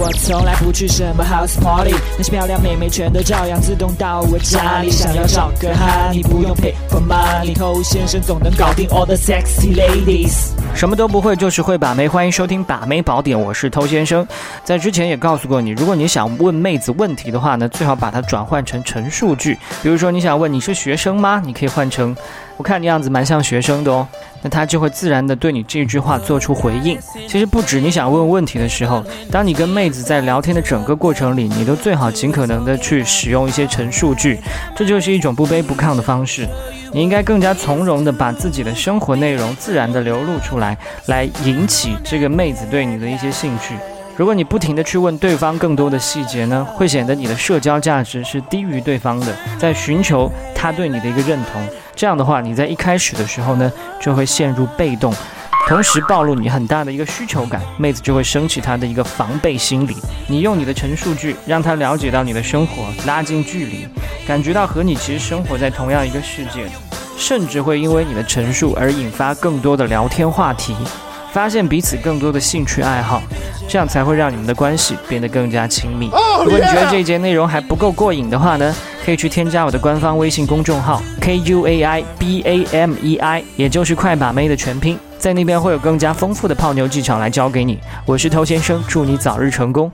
我从来不去什么 house party，那些漂亮妹妹全都照样自动到我家里。想要找个哈，你不用 pay for money，偷先生总能搞定 all the sexy ladies。什么都不会，就是会把妹。欢迎收听把妹宝典，我是偷先生。在之前也告诉过你，如果你想问妹子问题的话呢，最好把它转换成陈述句。比如说你想问你是学生吗？你可以换成我看你样子蛮像学生的哦。那他就会自然的对你这句话做出回应。其实不止你想问问题的时候，当你跟妹子在聊天的整个过程里，你都最好尽可能的去使用一些陈述句，这就是一种不卑不亢的方式。你应该更加从容的把自己的生活内容自然的流露出来，来引起这个妹子对你的一些兴趣。如果你不停的去问对方更多的细节呢，会显得你的社交价值是低于对方的，在寻求他对你的一个认同。这样的话，你在一开始的时候呢，就会陷入被动，同时暴露你很大的一个需求感，妹子就会升起她的一个防备心理。你用你的陈述句让她了解到你的生活，拉近距离，感觉到和你其实生活在同样一个世界，甚至会因为你的陈述而引发更多的聊天话题。发现彼此更多的兴趣爱好，这样才会让你们的关系变得更加亲密。如果你觉得这一节内容还不够过瘾的话呢，可以去添加我的官方微信公众号 K U A I B A M E I，也就是快把妹的全拼，在那边会有更加丰富的泡妞技巧来教给你。我是头先生，祝你早日成功。